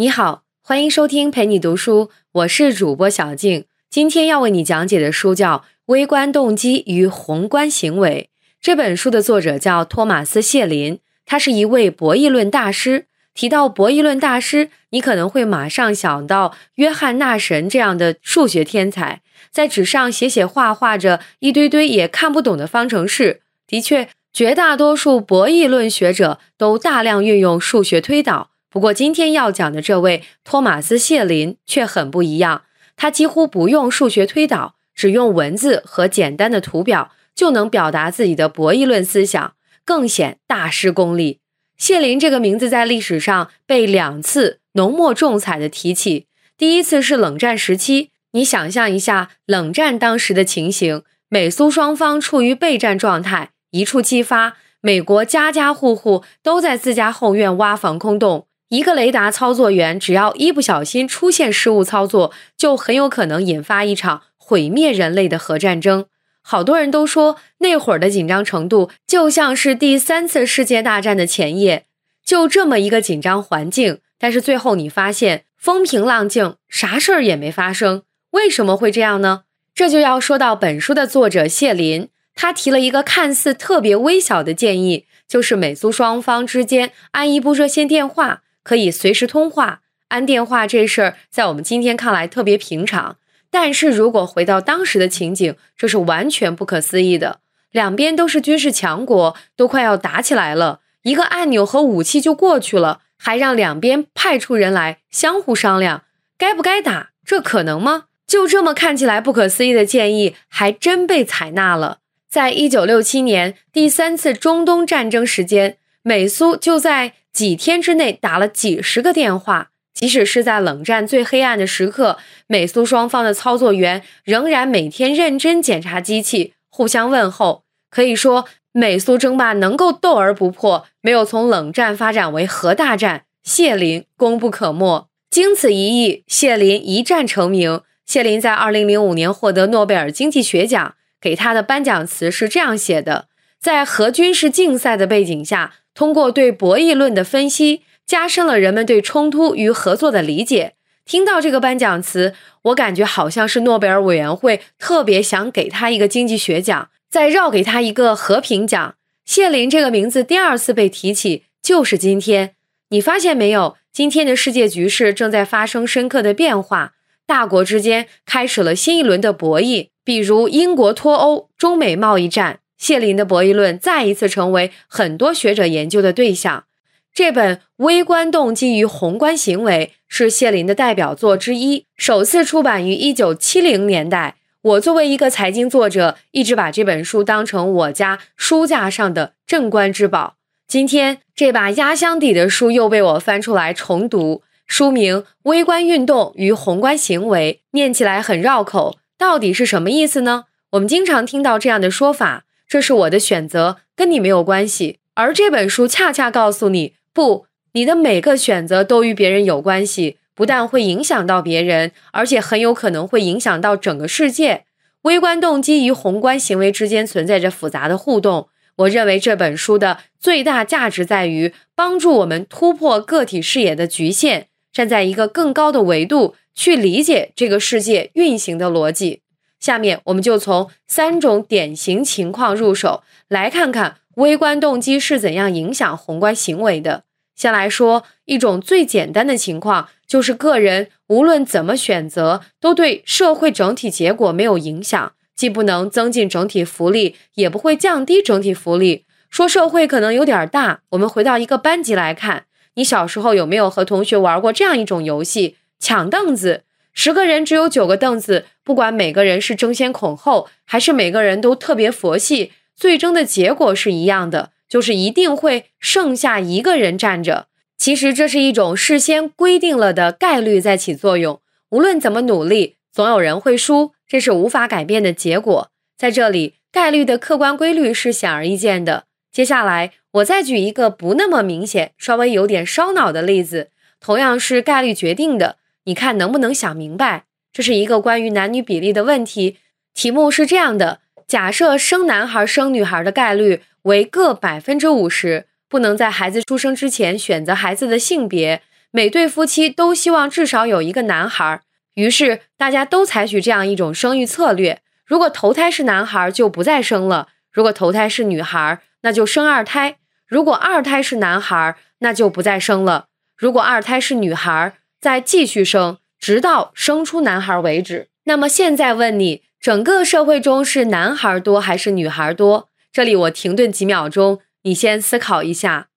你好，欢迎收听陪你读书，我是主播小静。今天要为你讲解的书叫《微观动机与宏观行为》。这本书的作者叫托马斯·谢林，他是一位博弈论大师。提到博弈论大师，你可能会马上想到约翰·纳什这样的数学天才，在纸上写写画画着一堆堆也看不懂的方程式。的确，绝大多数博弈论学者都大量运用数学推导。不过，今天要讲的这位托马斯·谢林却很不一样。他几乎不用数学推导，只用文字和简单的图表就能表达自己的博弈论思想，更显大师功力。谢林这个名字在历史上被两次浓墨重彩的提起。第一次是冷战时期，你想象一下冷战当时的情形：美苏双方处于备战状态，一触即发。美国家家户户都在自家后院挖防空洞。一个雷达操作员只要一不小心出现失误操作，就很有可能引发一场毁灭人类的核战争。好多人都说那会儿的紧张程度就像是第三次世界大战的前夜，就这么一个紧张环境。但是最后你发现风平浪静，啥事儿也没发生。为什么会这样呢？这就要说到本书的作者谢林，他提了一个看似特别微小的建议，就是美苏双方之间安一部热线电话。可以随时通话，安电话这事儿在我们今天看来特别平常，但是如果回到当时的情景，这是完全不可思议的。两边都是军事强国，都快要打起来了，一个按钮和武器就过去了，还让两边派出人来相互商量该不该打，这可能吗？就这么看起来不可思议的建议，还真被采纳了。在一九六七年第三次中东战争时间，美苏就在。几天之内打了几十个电话，即使是在冷战最黑暗的时刻，美苏双方的操作员仍然每天认真检查机器，互相问候。可以说，美苏争霸能够斗而不破，没有从冷战发展为核大战，谢林功不可没。经此一役，谢林一战成名。谢林在二零零五年获得诺贝尔经济学奖，给他的颁奖词是这样写的：在核军事竞赛的背景下。通过对博弈论的分析，加深了人们对冲突与合作的理解。听到这个颁奖词，我感觉好像是诺贝尔委员会特别想给他一个经济学奖，再绕给他一个和平奖。谢林这个名字第二次被提起，就是今天。你发现没有？今天的世界局势正在发生深刻的变化，大国之间开始了新一轮的博弈，比如英国脱欧、中美贸易战。谢林的博弈论再一次成为很多学者研究的对象。这本《微观动机与宏观行为》是谢林的代表作之一，首次出版于1970年代。我作为一个财经作者，一直把这本书当成我家书架上的镇馆之宝。今天这把压箱底的书又被我翻出来重读，书名《微观运动与宏观行为》，念起来很绕口，到底是什么意思呢？我们经常听到这样的说法。这是我的选择，跟你没有关系。而这本书恰恰告诉你，不，你的每个选择都与别人有关系，不但会影响到别人，而且很有可能会影响到整个世界。微观动机与宏观行为之间存在着复杂的互动。我认为这本书的最大价值在于帮助我们突破个体视野的局限，站在一个更高的维度去理解这个世界运行的逻辑。下面我们就从三种典型情况入手，来看看微观动机是怎样影响宏观行为的。先来说一种最简单的情况，就是个人无论怎么选择，都对社会整体结果没有影响，既不能增进整体福利，也不会降低整体福利。说社会可能有点大，我们回到一个班级来看，你小时候有没有和同学玩过这样一种游戏——抢凳子？十个人只有九个凳子，不管每个人是争先恐后，还是每个人都特别佛系，最终的结果是一样的，就是一定会剩下一个人站着。其实这是一种事先规定了的概率在起作用，无论怎么努力，总有人会输，这是无法改变的结果。在这里，概率的客观规律是显而易见的。接下来，我再举一个不那么明显、稍微有点烧脑的例子，同样是概率决定的。你看能不能想明白？这是一个关于男女比例的问题。题目是这样的：假设生男孩生女孩的概率为各百分之五十，不能在孩子出生之前选择孩子的性别，每对夫妻都希望至少有一个男孩，于是大家都采取这样一种生育策略：如果头胎是男孩，就不再生了；如果头胎是女孩，那就生二胎；如果二胎是男孩，那就不再生了；如果二胎是女孩，再继续生，直到生出男孩为止。那么现在问你，整个社会中是男孩多还是女孩多？这里我停顿几秒钟，你先思考一下。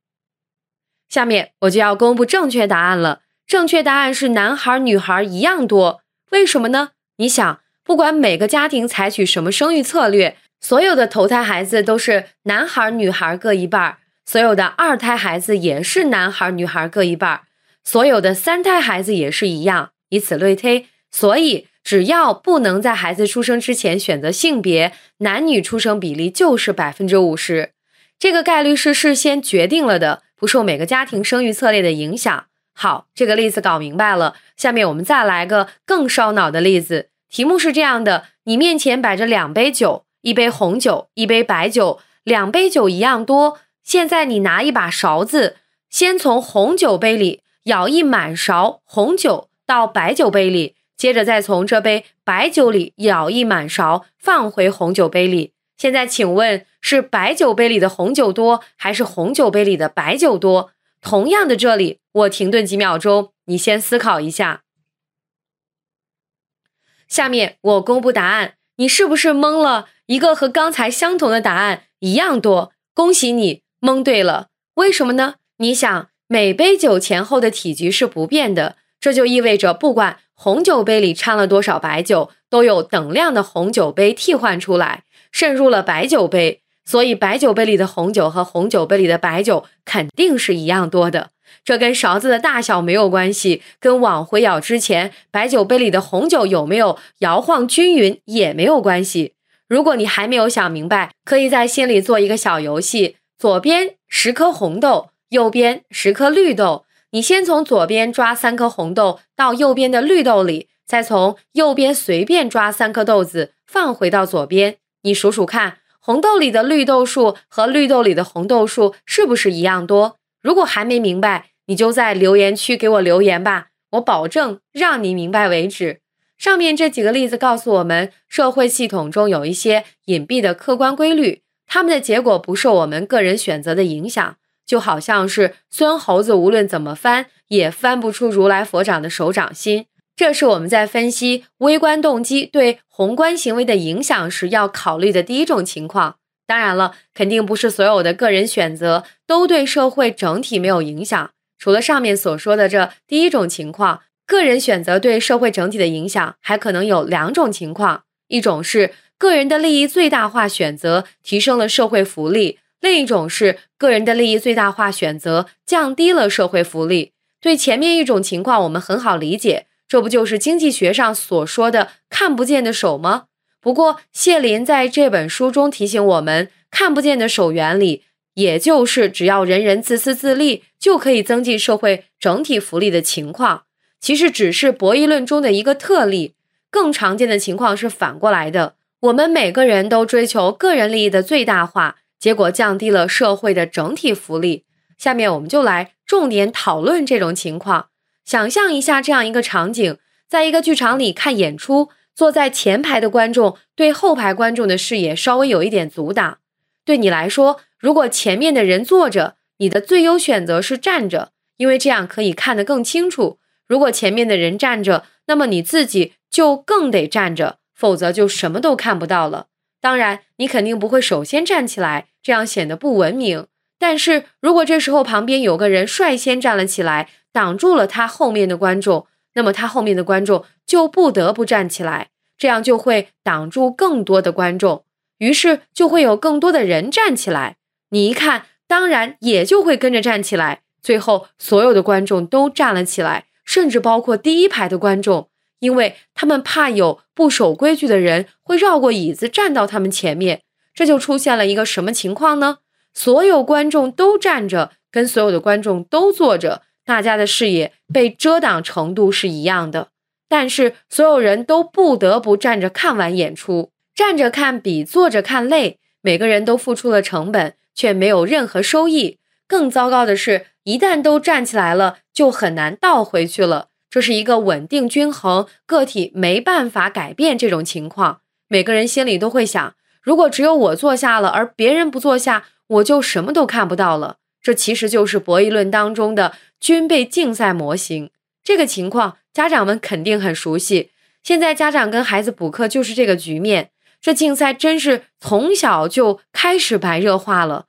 下面我就要公布正确答案了。正确答案是男孩女孩一样多。为什么呢？你想，不管每个家庭采取什么生育策略，所有的头胎孩子都是男孩女孩各一半，所有的二胎孩子也是男孩女孩各一半，所有的三胎孩子也是一样，以此类推。所以，只要不能在孩子出生之前选择性别，男女出生比例就是百分之五十。这个概率是事先决定了的。不受每个家庭生育策略的影响。好，这个例子搞明白了。下面我们再来个更烧脑的例子。题目是这样的：你面前摆着两杯酒，一杯红酒，一杯白酒，两杯酒一样多。现在你拿一把勺子，先从红酒杯里舀一满勺红酒到白酒杯里，接着再从这杯白酒里舀一满勺放回红酒杯里。现在请问是白酒杯里的红酒多，还是红酒杯里的白酒多？同样的，这里我停顿几秒钟，你先思考一下。下面我公布答案，你是不是蒙了一个和刚才相同的答案一样多？恭喜你蒙对了。为什么呢？你想，每杯酒前后的体积是不变的，这就意味着不管红酒杯里掺了多少白酒，都有等量的红酒杯替换出来。渗入了白酒杯，所以白酒杯里的红酒和红酒杯里的白酒肯定是一样多的。这跟勺子的大小没有关系，跟往回舀之前白酒杯里的红酒有没有摇晃均匀也没有关系。如果你还没有想明白，可以在心里做一个小游戏：左边十颗红豆，右边十颗绿豆。你先从左边抓三颗红豆到右边的绿豆里，再从右边随便抓三颗豆子放回到左边。你数数看，红豆里的绿豆数和绿豆里的红豆数是不是一样多？如果还没明白，你就在留言区给我留言吧，我保证让你明白为止。上面这几个例子告诉我们，社会系统中有一些隐蔽的客观规律，它们的结果不受我们个人选择的影响，就好像是孙猴子无论怎么翻，也翻不出如来佛掌的手掌心。这是我们在分析微观动机对宏观行为的影响时要考虑的第一种情况。当然了，肯定不是所有的个人选择都对社会整体没有影响。除了上面所说的这第一种情况，个人选择对社会整体的影响还可能有两种情况：一种是个人的利益最大化选择提升了社会福利；另一种是个人的利益最大化选择降低了社会福利。对前面一种情况，我们很好理解。这不就是经济学上所说的看不见的手吗？不过谢林在这本书中提醒我们，看不见的手原理，也就是只要人人自私自利，就可以增进社会整体福利的情况，其实只是博弈论中的一个特例。更常见的情况是反过来的，我们每个人都追求个人利益的最大化，结果降低了社会的整体福利。下面我们就来重点讨论这种情况。想象一下这样一个场景，在一个剧场里看演出，坐在前排的观众对后排观众的视野稍微有一点阻挡。对你来说，如果前面的人坐着，你的最优选择是站着，因为这样可以看得更清楚。如果前面的人站着，那么你自己就更得站着，否则就什么都看不到了。当然，你肯定不会首先站起来，这样显得不文明。但是如果这时候旁边有个人率先站了起来，挡住了他后面的观众，那么他后面的观众就不得不站起来，这样就会挡住更多的观众，于是就会有更多的人站起来。你一看，当然也就会跟着站起来。最后，所有的观众都站了起来，甚至包括第一排的观众，因为他们怕有不守规矩的人会绕过椅子站到他们前面。这就出现了一个什么情况呢？所有观众都站着，跟所有的观众都坐着。大家的视野被遮挡程度是一样的，但是所有人都不得不站着看完演出。站着看比坐着看累，每个人都付出了成本，却没有任何收益。更糟糕的是，一旦都站起来了，就很难倒回去了。这是一个稳定均衡，个体没办法改变这种情况。每个人心里都会想：如果只有我坐下了，而别人不坐下，我就什么都看不到了。这其实就是博弈论当中的军备竞赛模型。这个情况，家长们肯定很熟悉。现在家长跟孩子补课就是这个局面。这竞赛真是从小就开始白热化了。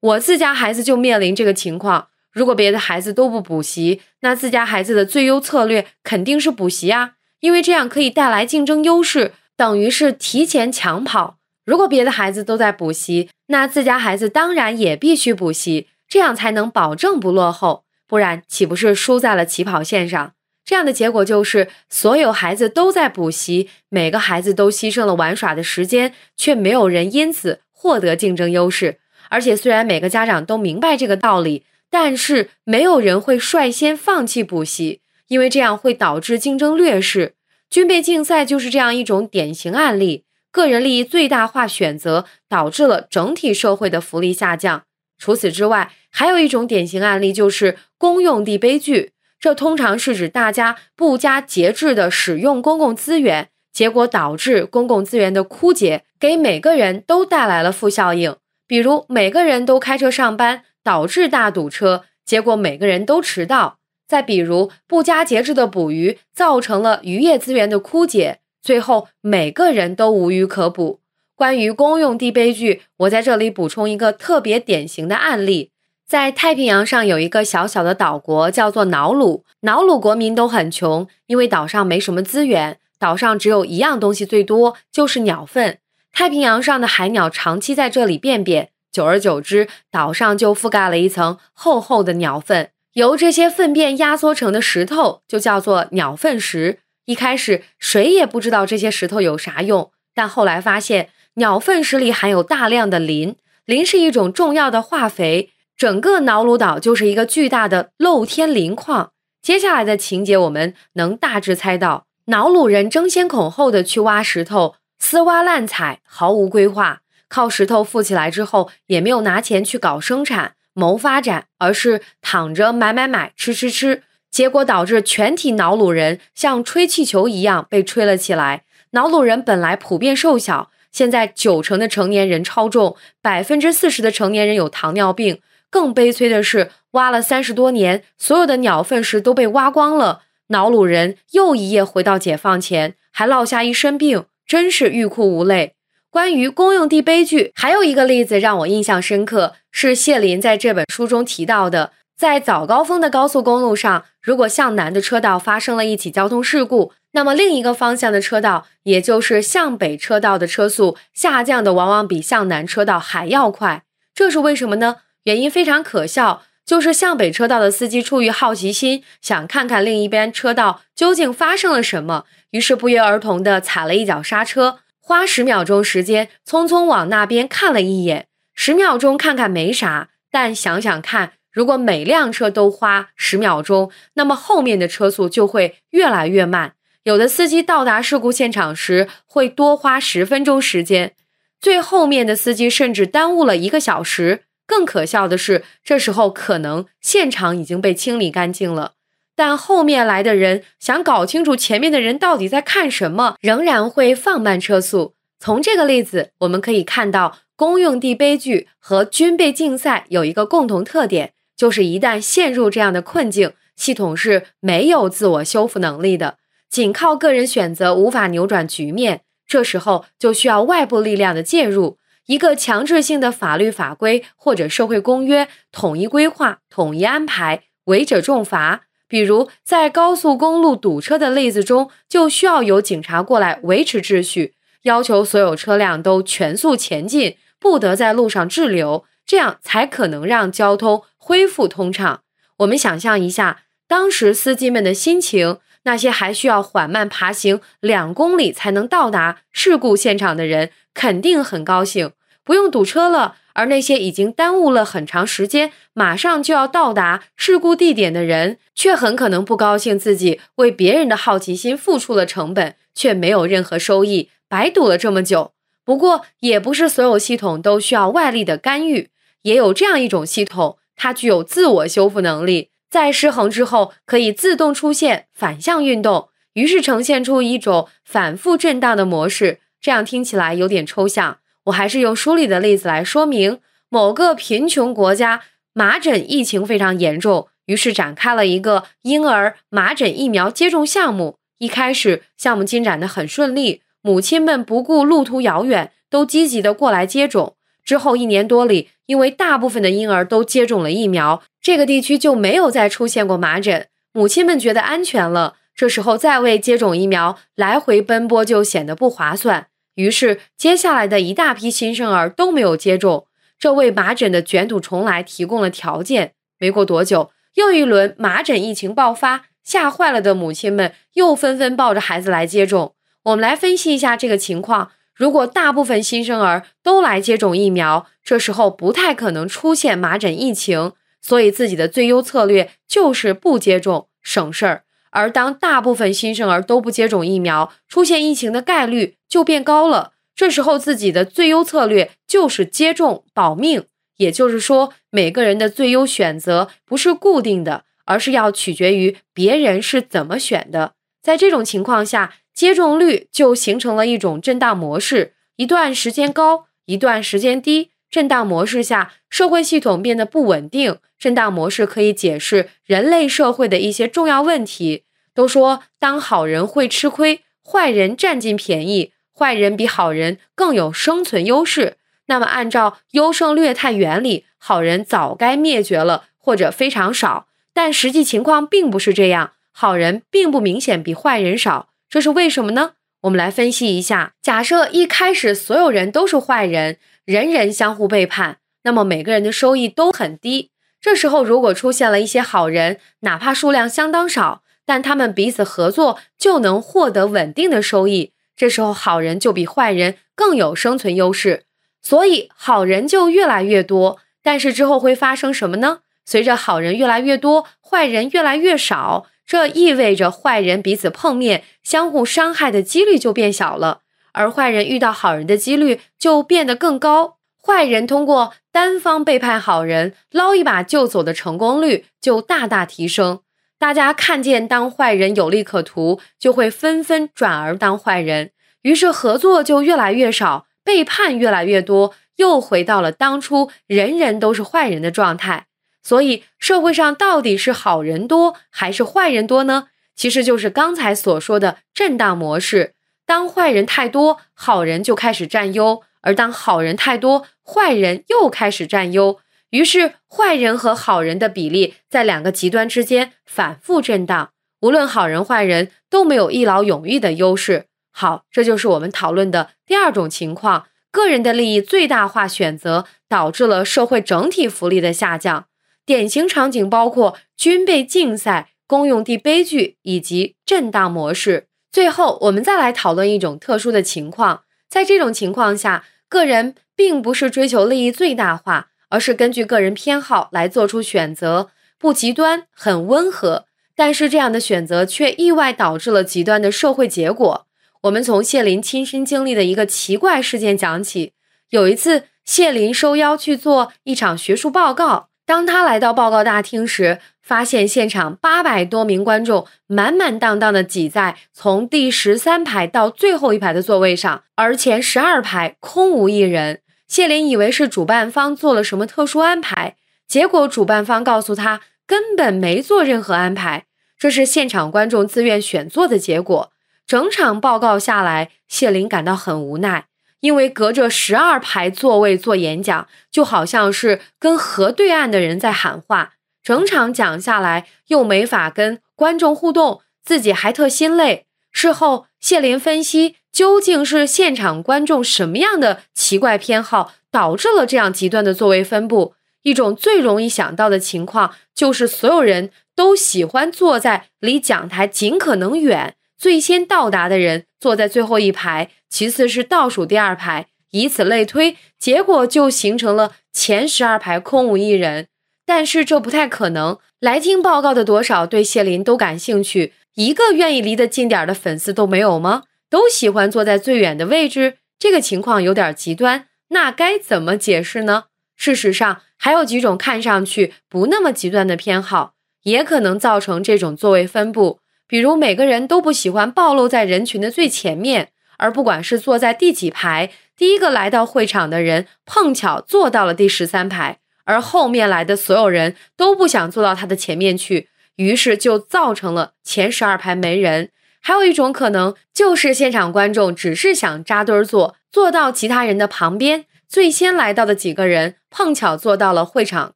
我自家孩子就面临这个情况。如果别的孩子都不补习，那自家孩子的最优策略肯定是补习啊，因为这样可以带来竞争优势，等于是提前抢跑。如果别的孩子都在补习，那自家孩子当然也必须补习，这样才能保证不落后，不然岂不是输在了起跑线上？这样的结果就是，所有孩子都在补习，每个孩子都牺牲了玩耍的时间，却没有人因此获得竞争优势。而且，虽然每个家长都明白这个道理，但是没有人会率先放弃补习，因为这样会导致竞争劣势。军备竞赛就是这样一种典型案例，个人利益最大化选择导致了整体社会的福利下降。除此之外，还有一种典型案例就是公用地悲剧。这通常是指大家不加节制的使用公共资源，结果导致公共资源的枯竭，给每个人都带来了负效应。比如每个人都开车上班，导致大堵车，结果每个人都迟到。再比如不加节制的捕鱼，造成了渔业资源的枯竭，最后每个人都无鱼可捕。关于公用地悲剧，我在这里补充一个特别典型的案例。在太平洋上有一个小小的岛国，叫做瑙鲁。瑙鲁国民都很穷，因为岛上没什么资源，岛上只有一样东西最多，就是鸟粪。太平洋上的海鸟长期在这里便便，久而久之，岛上就覆盖了一层厚厚的鸟粪。由这些粪便压缩成的石头就叫做鸟粪石。一开始谁也不知道这些石头有啥用，但后来发现鸟粪石里含有大量的磷，磷是一种重要的化肥。整个瑙鲁岛就是一个巨大的露天磷矿。接下来的情节，我们能大致猜到：瑙鲁人争先恐后的去挖石头，私挖滥采，毫无规划，靠石头富起来之后，也没有拿钱去搞生产、谋发展，而是躺着买买买、吃吃吃。结果导致全体瑙鲁人像吹气球一样被吹了起来。瑙鲁人本来普遍瘦小，现在九成的成年人超重，百分之四十的成年人有糖尿病。更悲催的是，挖了三十多年，所有的鸟粪石都被挖光了。瑙鲁人又一夜回到解放前，还落下一身病，真是欲哭无泪。关于公用地悲剧，还有一个例子让我印象深刻，是谢林在这本书中提到的：在早高峰的高速公路上，如果向南的车道发生了一起交通事故，那么另一个方向的车道，也就是向北车道的车速下降的往往比向南车道还要快。这是为什么呢？原因非常可笑，就是向北车道的司机出于好奇心，想看看另一边车道究竟发生了什么，于是不约而同地踩了一脚刹车，花十秒钟时间，匆匆往那边看了一眼。十秒钟看看没啥，但想想看，如果每辆车都花十秒钟，那么后面的车速就会越来越慢。有的司机到达事故现场时会多花十分钟时间，最后面的司机甚至耽误了一个小时。更可笑的是，这时候可能现场已经被清理干净了，但后面来的人想搞清楚前面的人到底在看什么，仍然会放慢车速。从这个例子，我们可以看到，公用地悲剧和军备竞赛有一个共同特点，就是一旦陷入这样的困境，系统是没有自我修复能力的，仅靠个人选择无法扭转局面，这时候就需要外部力量的介入。一个强制性的法律法规或者社会公约，统一规划、统一安排，违者重罚。比如在高速公路堵车的例子中，就需要有警察过来维持秩序，要求所有车辆都全速前进，不得在路上滞留，这样才可能让交通恢复通畅。我们想象一下，当时司机们的心情，那些还需要缓慢爬行两公里才能到达事故现场的人。肯定很高兴，不用堵车了。而那些已经耽误了很长时间，马上就要到达事故地点的人，却很可能不高兴，自己为别人的好奇心付出了成本，却没有任何收益，白堵了这么久。不过，也不是所有系统都需要外力的干预，也有这样一种系统，它具有自我修复能力。在失衡之后可以自动出现反向运动，于是呈现出一种反复震荡的模式。这样听起来有点抽象，我还是用书里的例子来说明。某个贫穷国家麻疹疫情非常严重，于是展开了一个婴儿麻疹疫苗接种项目。一开始项目进展的很顺利，母亲们不顾路途遥远，都积极的过来接种。之后一年多里，因为大部分的婴儿都接种了疫苗，这个地区就没有再出现过麻疹。母亲们觉得安全了，这时候再为接种疫苗来回奔波就显得不划算。于是接下来的一大批新生儿都没有接种，这为麻疹的卷土重来提供了条件。没过多久，又一轮麻疹疫情爆发，吓坏了的母亲们又纷纷抱着孩子来接种。我们来分析一下这个情况。如果大部分新生儿都来接种疫苗，这时候不太可能出现麻疹疫情，所以自己的最优策略就是不接种，省事儿。而当大部分新生儿都不接种疫苗，出现疫情的概率就变高了。这时候自己的最优策略就是接种保命。也就是说，每个人的最优选择不是固定的，而是要取决于别人是怎么选的。在这种情况下，接种率就形成了一种震荡模式，一段时间高，一段时间低。震荡模式下，社会系统变得不稳定。震荡模式可以解释人类社会的一些重要问题。都说，当好人会吃亏，坏人占尽便宜，坏人比好人更有生存优势。那么，按照优胜劣汰原理，好人早该灭绝了，或者非常少。但实际情况并不是这样，好人并不明显比坏人少。这是为什么呢？我们来分析一下。假设一开始所有人都是坏人，人人相互背叛，那么每个人的收益都很低。这时候如果出现了一些好人，哪怕数量相当少，但他们彼此合作就能获得稳定的收益。这时候好人就比坏人更有生存优势，所以好人就越来越多。但是之后会发生什么呢？随着好人越来越多，坏人越来越少。这意味着坏人彼此碰面、相互伤害的几率就变小了，而坏人遇到好人的几率就变得更高。坏人通过单方背叛好人捞一把就走的成功率就大大提升。大家看见当坏人有利可图，就会纷纷转而当坏人，于是合作就越来越少，背叛越来越多，又回到了当初人人都是坏人的状态。所以，社会上到底是好人多还是坏人多呢？其实就是刚才所说的震荡模式。当坏人太多，好人就开始占优；而当好人太多，坏人又开始占优。于是，坏人和好人的比例在两个极端之间反复震荡。无论好人坏人，都没有一劳永逸的优势。好，这就是我们讨论的第二种情况：个人的利益最大化选择导致了社会整体福利的下降。典型场景包括军备竞赛、公用地悲剧以及震荡模式。最后，我们再来讨论一种特殊的情况。在这种情况下，个人并不是追求利益最大化，而是根据个人偏好来做出选择，不极端，很温和。但是，这样的选择却意外导致了极端的社会结果。我们从谢林亲身经历的一个奇怪事件讲起。有一次，谢林受邀去做一场学术报告。当他来到报告大厅时，发现现场八百多名观众满满当当的挤在从第十三排到最后一排的座位上，而前十二排空无一人。谢林以为是主办方做了什么特殊安排，结果主办方告诉他根本没做任何安排，这是现场观众自愿选座的结果。整场报告下来，谢林感到很无奈。因为隔着十二排座位做演讲，就好像是跟河对岸的人在喊话，整场讲下来又没法跟观众互动，自己还特心累。事后谢林分析，究竟是现场观众什么样的奇怪偏好导致了这样极端的座位分布？一种最容易想到的情况就是，所有人都喜欢坐在离讲台尽可能远。最先到达的人坐在最后一排，其次是倒数第二排，以此类推，结果就形成了前十二排空无一人。但是这不太可能，来听报告的多少对谢林都感兴趣，一个愿意离得近点的粉丝都没有吗？都喜欢坐在最远的位置，这个情况有点极端，那该怎么解释呢？事实上，还有几种看上去不那么极端的偏好。也可能造成这种座位分布。比如每个人都不喜欢暴露在人群的最前面，而不管是坐在第几排，第一个来到会场的人碰巧坐到了第十三排，而后面来的所有人都不想坐到他的前面去，于是就造成了前十二排没人。还有一种可能就是现场观众只是想扎堆坐，坐到其他人的旁边，最先来到的几个人碰巧坐到了会场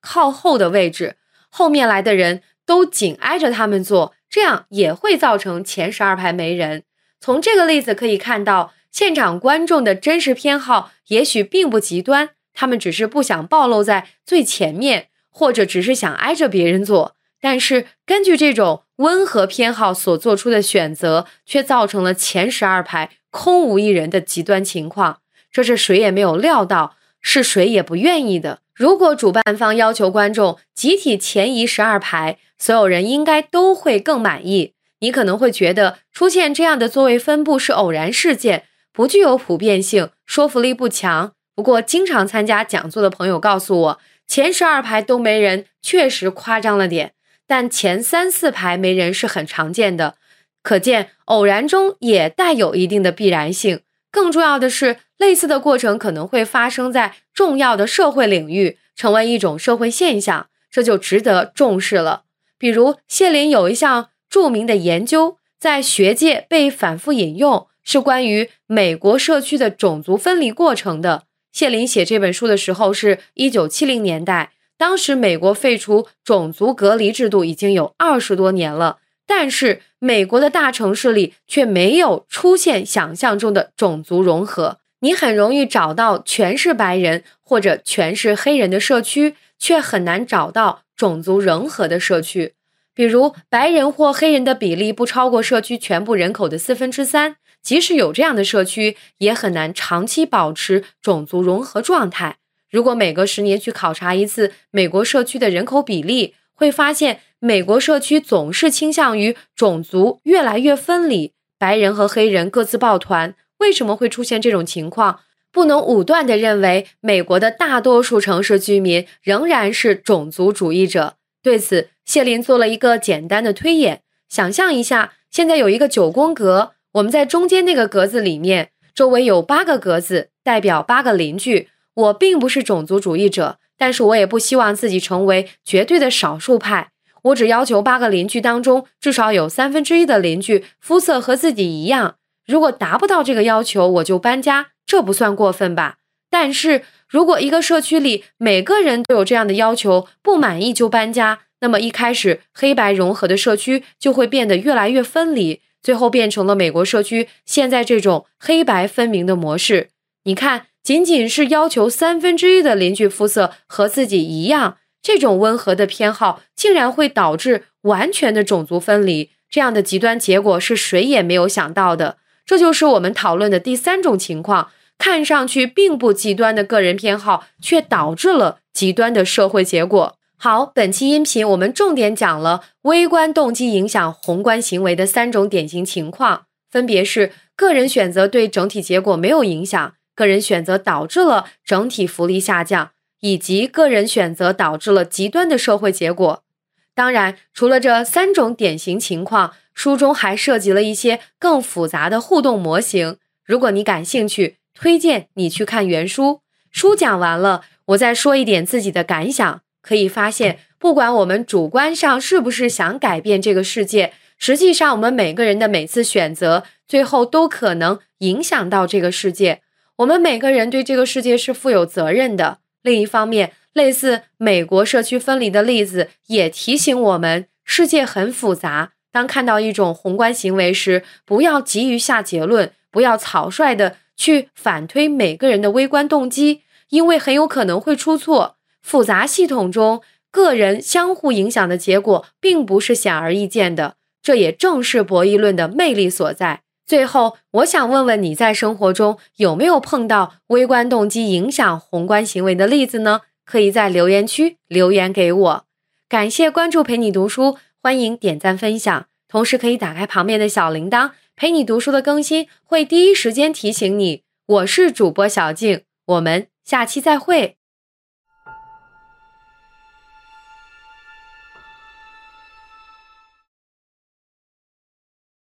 靠后的位置，后面来的人都紧挨着他们坐。这样也会造成前十二排没人。从这个例子可以看到，现场观众的真实偏好也许并不极端，他们只是不想暴露在最前面，或者只是想挨着别人坐。但是根据这种温和偏好所做出的选择，却造成了前十二排空无一人的极端情况。这是谁也没有料到，是谁也不愿意的。如果主办方要求观众集体前移十二排，所有人应该都会更满意。你可能会觉得出现这样的座位分布是偶然事件，不具有普遍性，说服力不强。不过，经常参加讲座的朋友告诉我，前十二排都没人，确实夸张了点。但前三四排没人是很常见的，可见偶然中也带有一定的必然性。更重要的是，类似的过程可能会发生在重要的社会领域，成为一种社会现象，这就值得重视了。比如谢林有一项著名的研究，在学界被反复引用，是关于美国社区的种族分离过程的。谢林写这本书的时候是一九七零年代，当时美国废除种族隔离制度已经有二十多年了，但是美国的大城市里却没有出现想象中的种族融合。你很容易找到全是白人或者全是黑人的社区，却很难找到。种族融合的社区，比如白人或黑人的比例不超过社区全部人口的四分之三，即使有这样的社区，也很难长期保持种族融合状态。如果每隔十年去考察一次美国社区的人口比例，会发现美国社区总是倾向于种族越来越分离，白人和黑人各自抱团。为什么会出现这种情况？不能武断地认为美国的大多数城市居民仍然是种族主义者。对此，谢林做了一个简单的推演：想象一下，现在有一个九宫格，我们在中间那个格子里面，周围有八个格子，代表八个邻居。我并不是种族主义者，但是我也不希望自己成为绝对的少数派。我只要求八个邻居当中至少有三分之一的邻居肤色和自己一样。如果达不到这个要求，我就搬家。这不算过分吧？但是如果一个社区里每个人都有这样的要求，不满意就搬家，那么一开始黑白融合的社区就会变得越来越分离，最后变成了美国社区现在这种黑白分明的模式。你看，仅仅是要求三分之一的邻居肤色和自己一样，这种温和的偏好竟然会导致完全的种族分离，这样的极端结果是谁也没有想到的。这就是我们讨论的第三种情况。看上去并不极端的个人偏好，却导致了极端的社会结果。好，本期音频我们重点讲了微观动机影响宏观行为的三种典型情况，分别是个人选择对整体结果没有影响，个人选择导致了整体福利下降，以及个人选择导致了极端的社会结果。当然，除了这三种典型情况，书中还涉及了一些更复杂的互动模型。如果你感兴趣，推荐你去看原书。书讲完了，我再说一点自己的感想。可以发现，不管我们主观上是不是想改变这个世界，实际上我们每个人的每次选择，最后都可能影响到这个世界。我们每个人对这个世界是负有责任的。另一方面，类似美国社区分离的例子，也提醒我们，世界很复杂。当看到一种宏观行为时，不要急于下结论，不要草率的。去反推每个人的微观动机，因为很有可能会出错。复杂系统中，个人相互影响的结果并不是显而易见的，这也正是博弈论的魅力所在。最后，我想问问你在生活中有没有碰到微观动机影响宏观行为的例子呢？可以在留言区留言给我。感谢关注陪你读书，欢迎点赞分享，同时可以打开旁边的小铃铛。陪你读书的更新会第一时间提醒你。我是主播小静，我们下期再会。